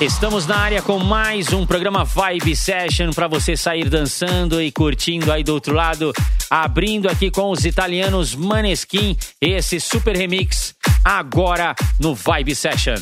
Estamos na área com mais um programa Vibe Session para você sair dançando e curtindo aí do outro lado, abrindo aqui com os italianos Maneskin, esse super remix agora no Vibe Session.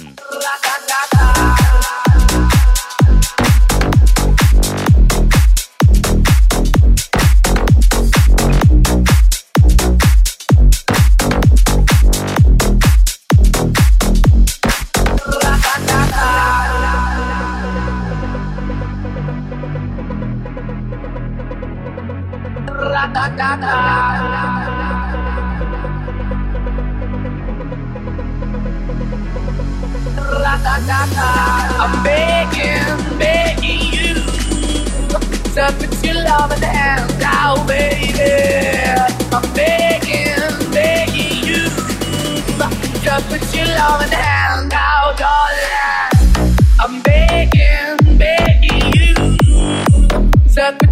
I'm begging, begging you to put your love in the hand now, baby. I'm begging, begging you to put your love in the hand now, darling. I'm begging, begging you to put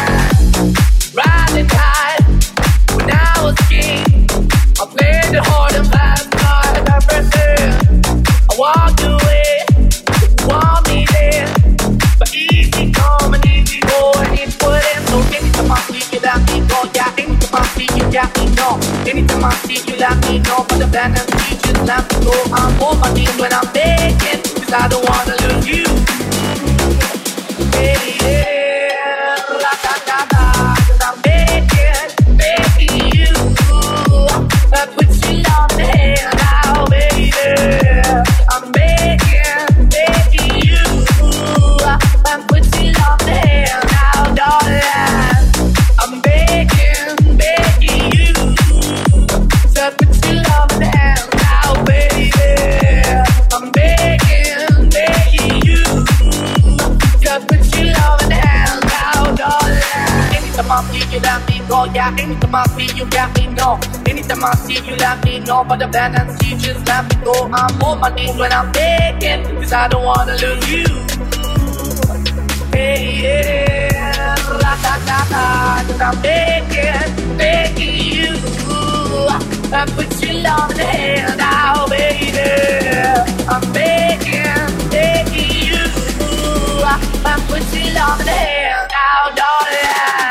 I see you, let me know. But the band and teachers, let me go. I'm on my knees when I'm begging, cause I don't wanna lose you. Hey, yeah, go. Yeah, anytime I see you, let me know. Anytime I see you, let me know. But the band and see, just let me go. I'm on my knees when I'm begging, cause I don't wanna lose you. Hey, yeah, la da da da, cause I'm begging, begging you. I put your love in the hand now, baby. I'm begging, begging you. I put your love in the hand now, darling.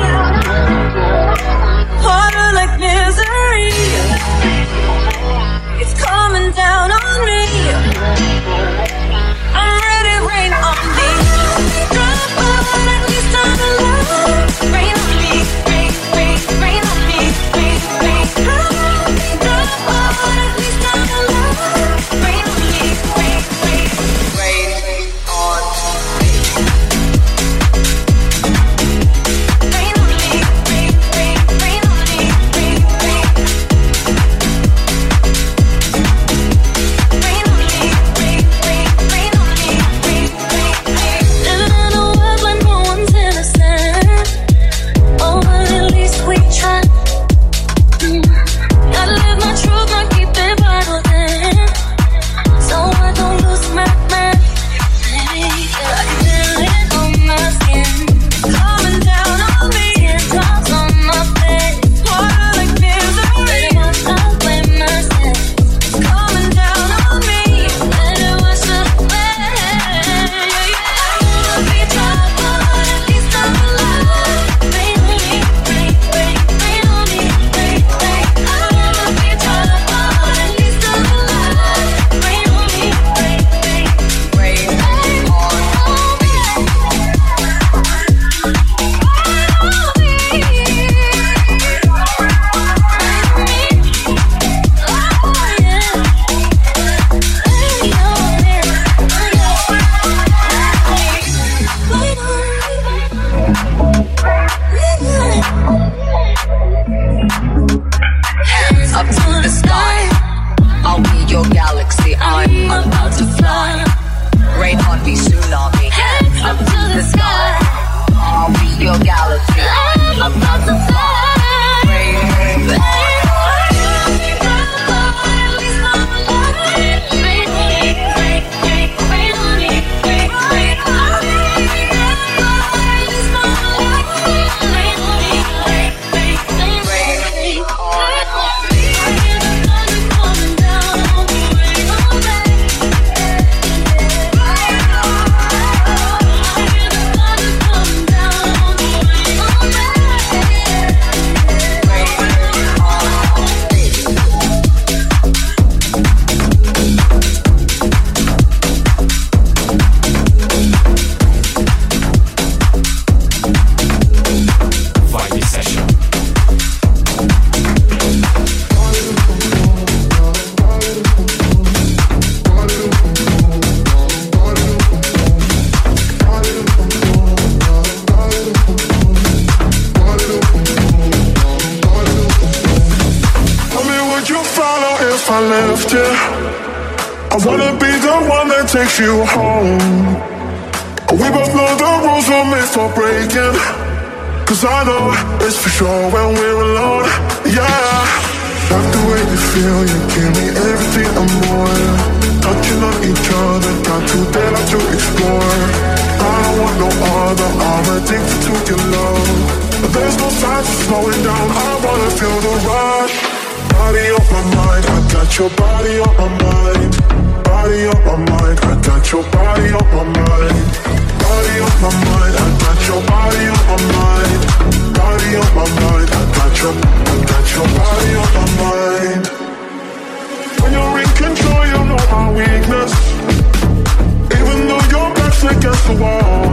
I left you. I wanna be the one that takes you home. We both know the rules were made for breaking. Cause I know it's for sure when we're alone. Yeah. Like the way you feel, you give me everything and more. Touching on each other, got too dare to explore. I don't want no other, I'm addicted to your love. There's no signs of slowing down, I wanna feel the rush. Body on my mind, I got your body on my mind. Body on my mind, I got your body on my mind. Body on my mind, I got your body on my mind. Body on my mind, I got your, I got your body on my mind. When you're in control, you know my weakness. Even though your back's against the wall,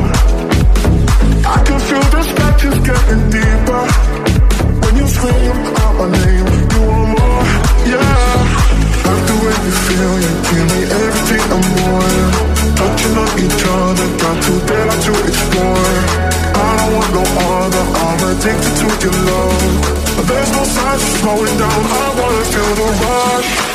I can feel the scratches getting deeper. When you scream out my name, feel, you give me everything and more. Touching on each other, got too dare to explore. I don't want no other, I'm addicted to your love. There's no signs of slowing down, I wanna feel the rush.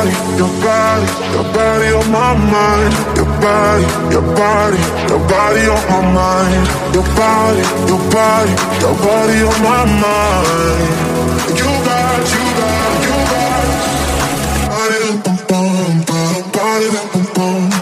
Body, your body, your body on my mind. Your body, your body, your body on my mind. Your body, your body, your body on my mind. You got, you got, you got. Body bum bum, bum, body da bum bum.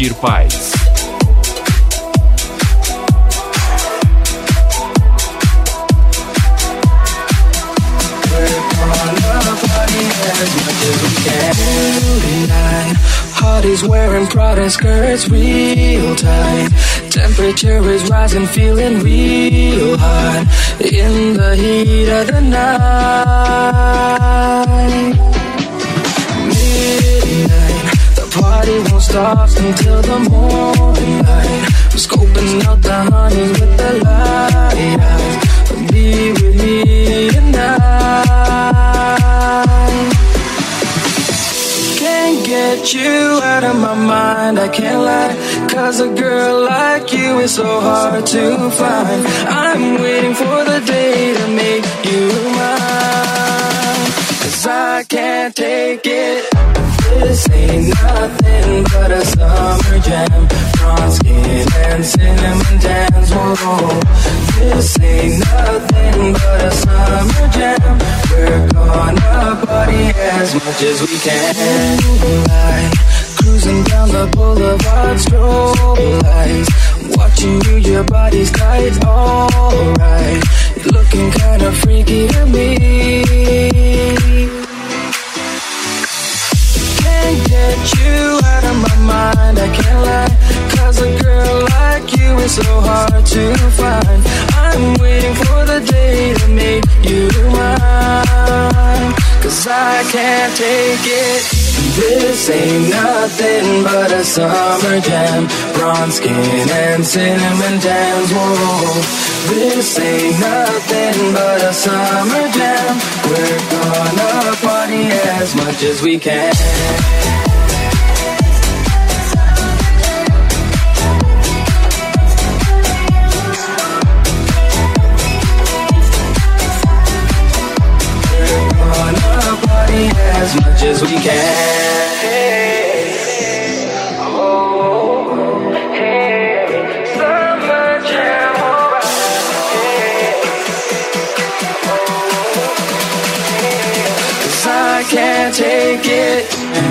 Valdir Paz. Parties wearing Prada skirts real tight. Temperature is rising, feeling real hot in the heat of the night. Party until the morning light. We're scoping out the honeys with the light eyes. Be with me tonight. Can't get you out of my mind, I can't lie. Cause a girl like you is so hard to find. I'm waiting for the day to make you mine. Cause I can't take ain't nothing but a summer jam. Bronze skin and cinnamon tans. Whoa, this ain't nothing but a summer jam. We're gonna party as much as we can. Moonlight, cruising down the boulevard, strobe lights. Watching you, your body's tight, alright. Looking kinda freaky I can't take it. This ain't nothing but a summer jam. Bronze skin and cinnamon tans. Whoa, this ain't nothing but a summer jam. We're gonna party as much as we can. As much as we can. Can't take it.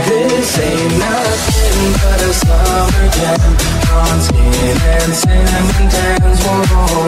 This ain't nothing but a summer jam. Bronze skin and cinnamon tans. Whoa,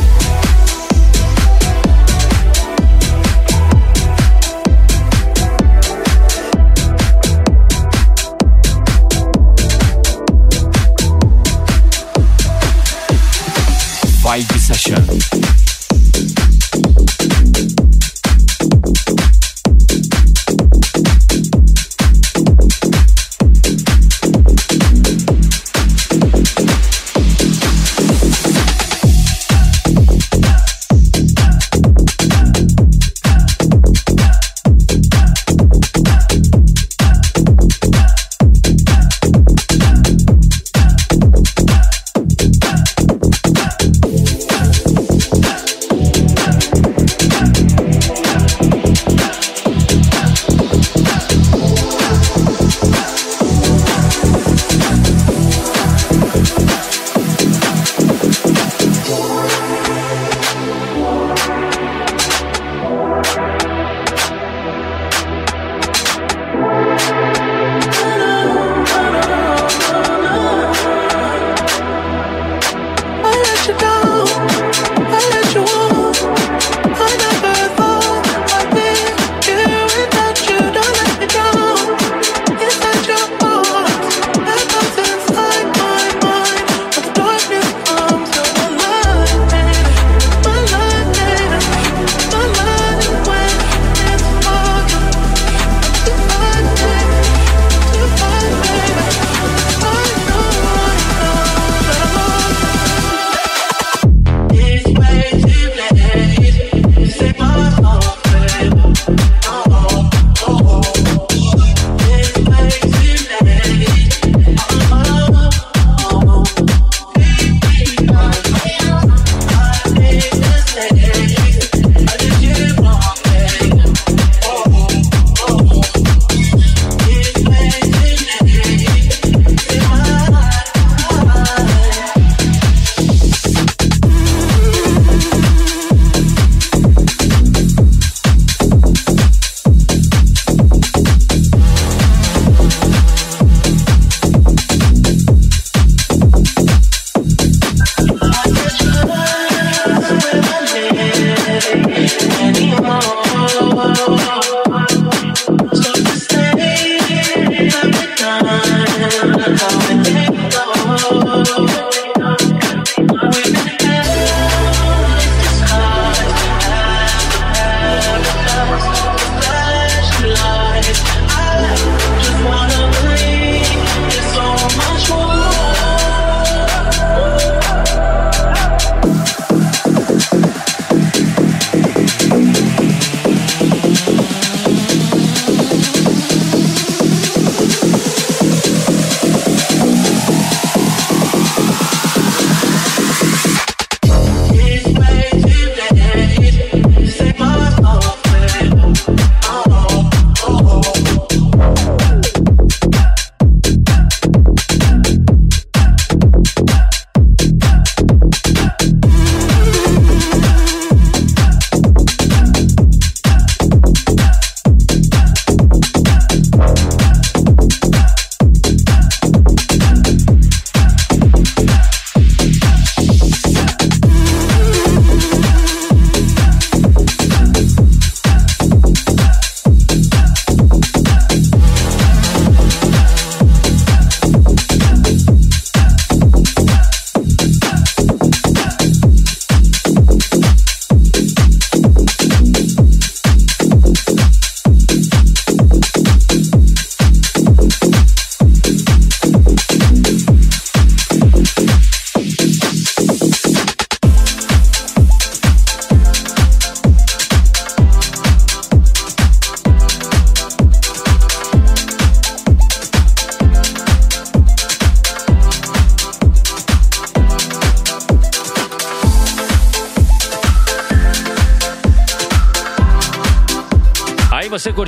session.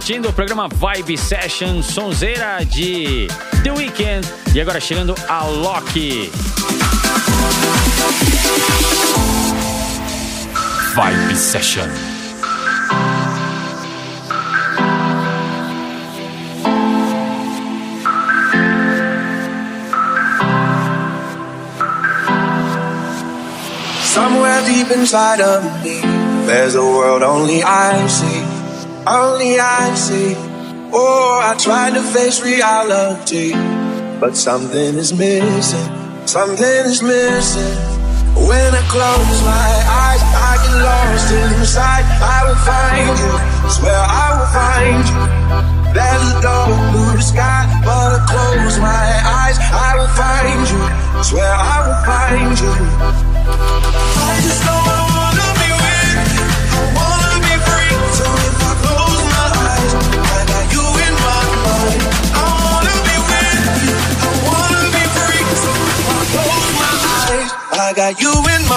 curtindo o programa Vibe Session, sonzeira de The Weekend. E agora chegando a Loki. Vibe Session. Somewhere deep inside of me, there's a world only I see. Only I see. Oh, I try to face reality, but something is missing. Something is missing. When I close my eyes, I get lost inside. I will find you. Swear I will find you. There's a door through the sky, but I close my eyes. I will find you. Swear I will find you. got you in my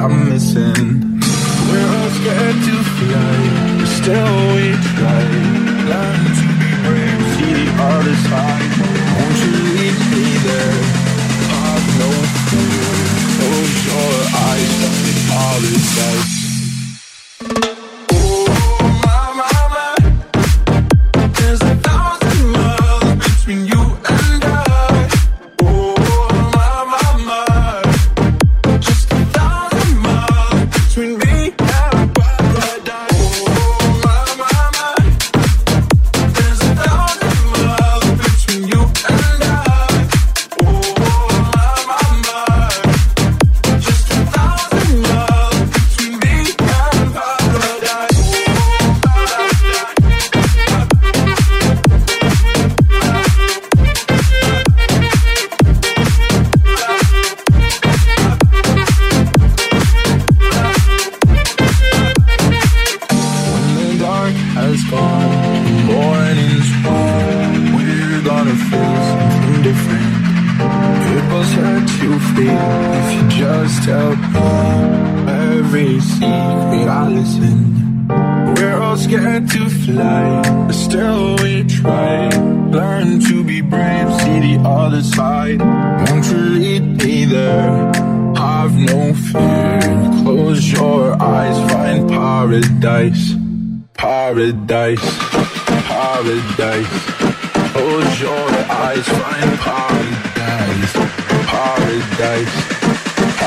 what I'm missing. We're all scared to fly, but still we try. Learn to be brave, see the other side. Won't you leave me there? I've no fear. Close your eyes, let me apologize.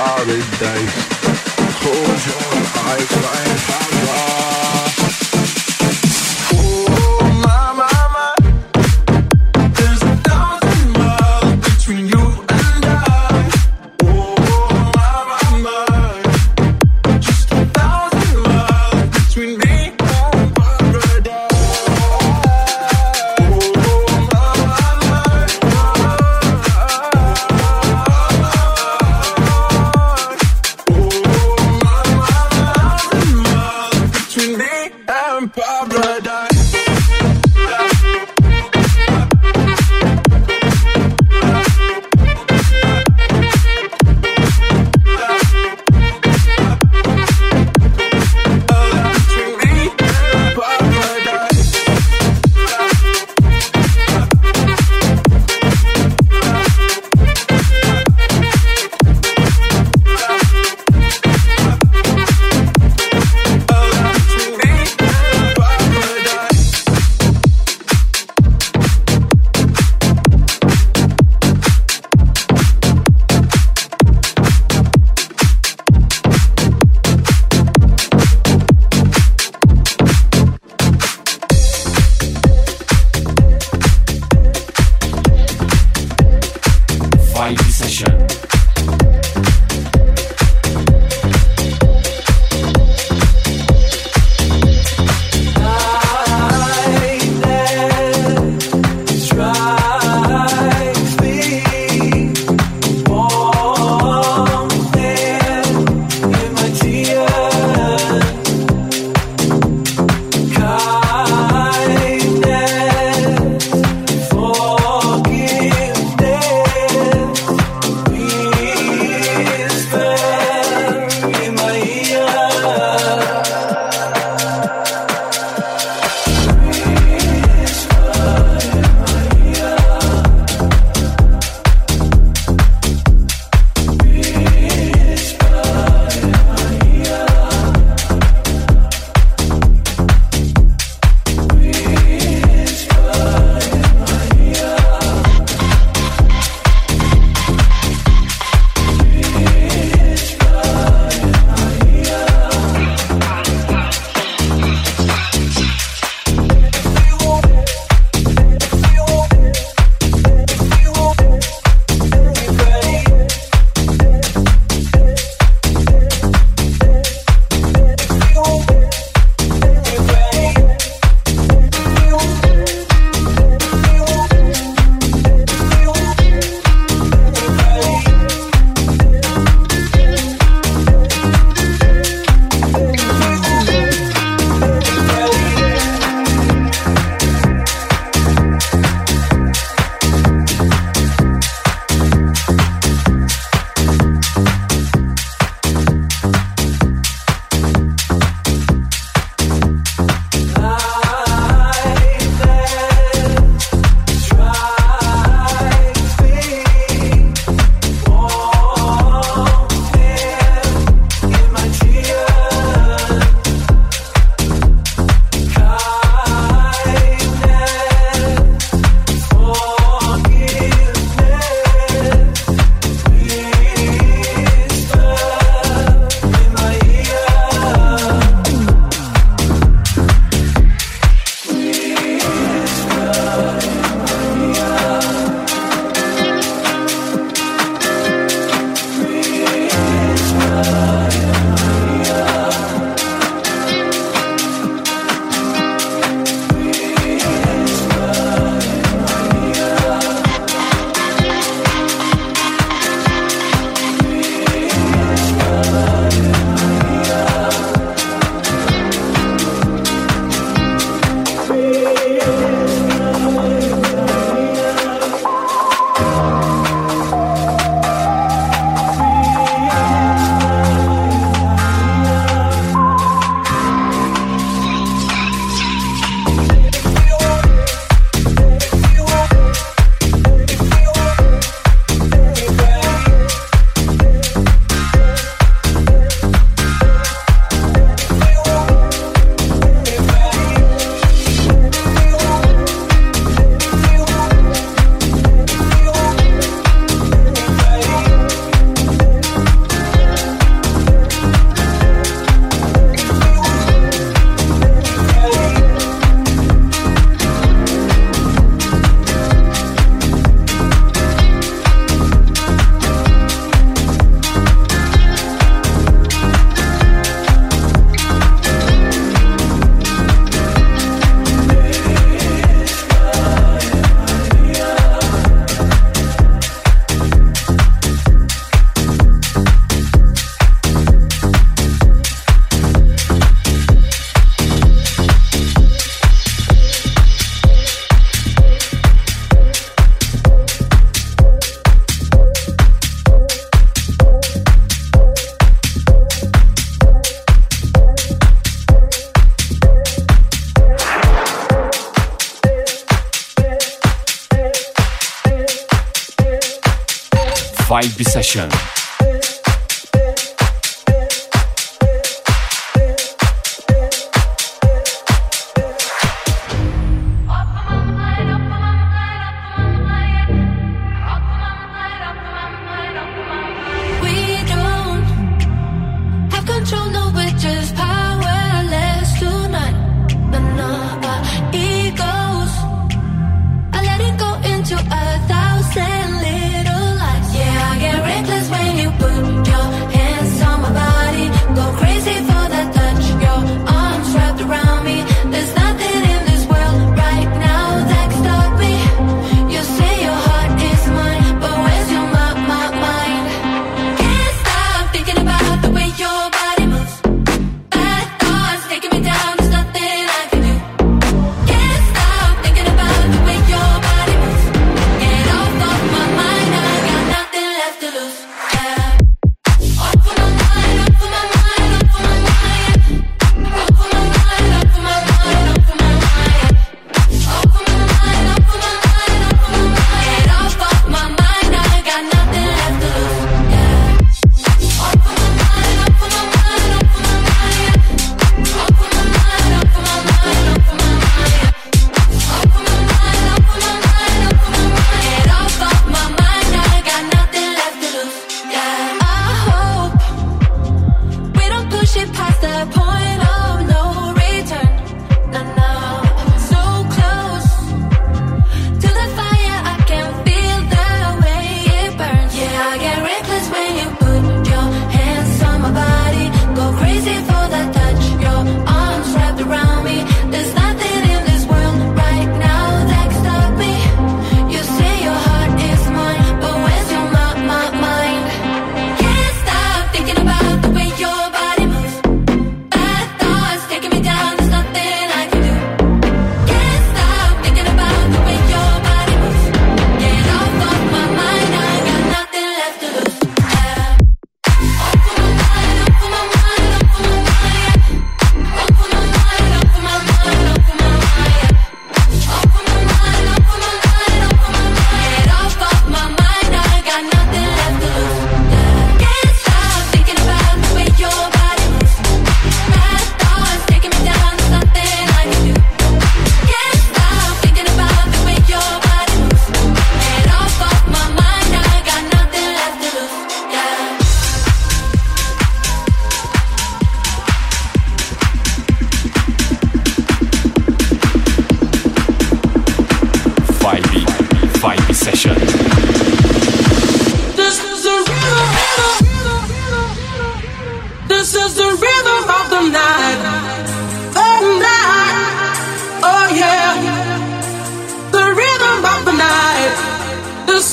paradise. Close your eyes, I have.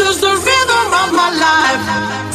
This is the rhythm of my life.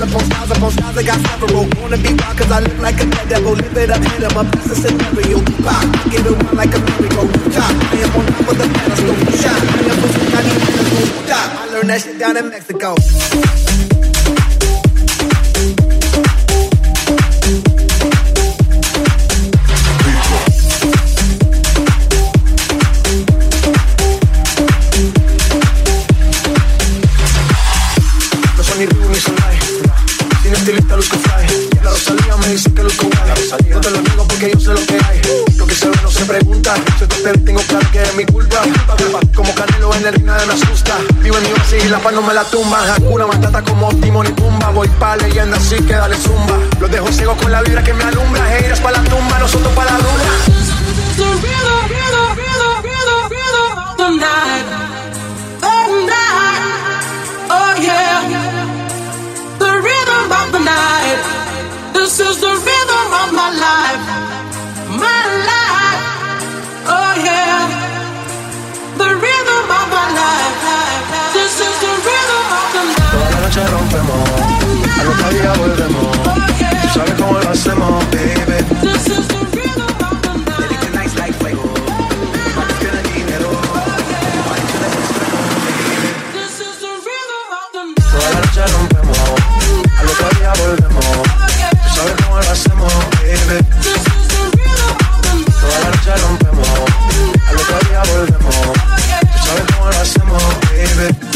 styles upon styles upon styles, I got several. Wanna be wild cause I look like a dead devil. Live it up, hit him up, that's a scenario. Pop, I it around like a miracle. Top, I am on top of the pedestal. Shot, I am pushing, I need pedestal. top. I learned that shit down in Mexico. tengo claro que es mi culpa Como Canelo en el ring nada me asusta. Vivo en mi base y la paz no me la tumba. Hakuna Matata como Timon y Pumba. Voy pa' leyenda así que dale zumba. Los dejo ciego con la vibra que me alumbra. Heiras pa' la tumba, nosotros pa' la luna The rhythm of the night Oh yeah yeah The rhythm of the night. This is the rhythm of my life. Noche rompemos, al otro día volvemos. Tú sabes cómo lo hacemos, baby. This is the rhythm of the night. Baby, tonight's like fuego. Party tiene dinero. Party tiene extremo, baby. This is the rhythm of the night. Toda la noche rompemos, al otro día volvemos. Tú sabes cómo lo hacemos, baby. This is the rhythm of the night. Toda la noche rompemos, al otro día volvemos. Tú sabes cómo lo hacemos, baby.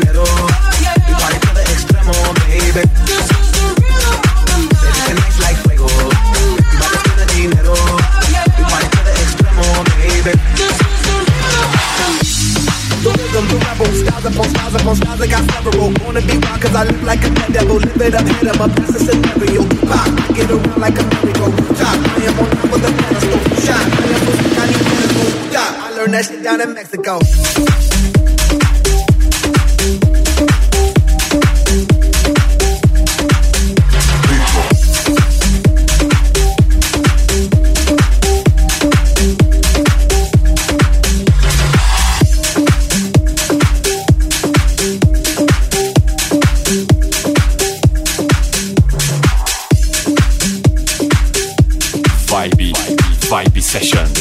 Barrio tiene dinero. Mi tiene extremo, baby. This is the the like fuego. Dinero. Extremo, baby. This is the the rhythm, the styles upon styles upon styles, I got several. Wanna be wild cause I look like a dead devil. Live it up, hit 'em up, that's a scenario. Pop, get around like a merry-go. Top, I am on top of the pedestal. Shot, I am pussy, I medical. Stop, I learned that shit down in Mexico. Session.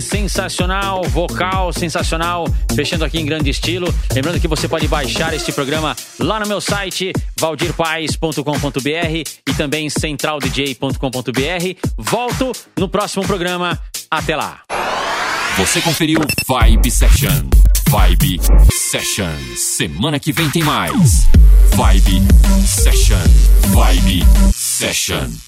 Sensacional, vocal sensacional, fechando aqui em grande estilo. Lembrando que você pode baixar este programa lá no meu site valdirpaes.com.br e também centraldj.com.br. Volto no próximo programa. Até lá. Você conferiu Vibe Session. Vibe Session. Semana que vem tem mais. Vibe Session. Vibe Session.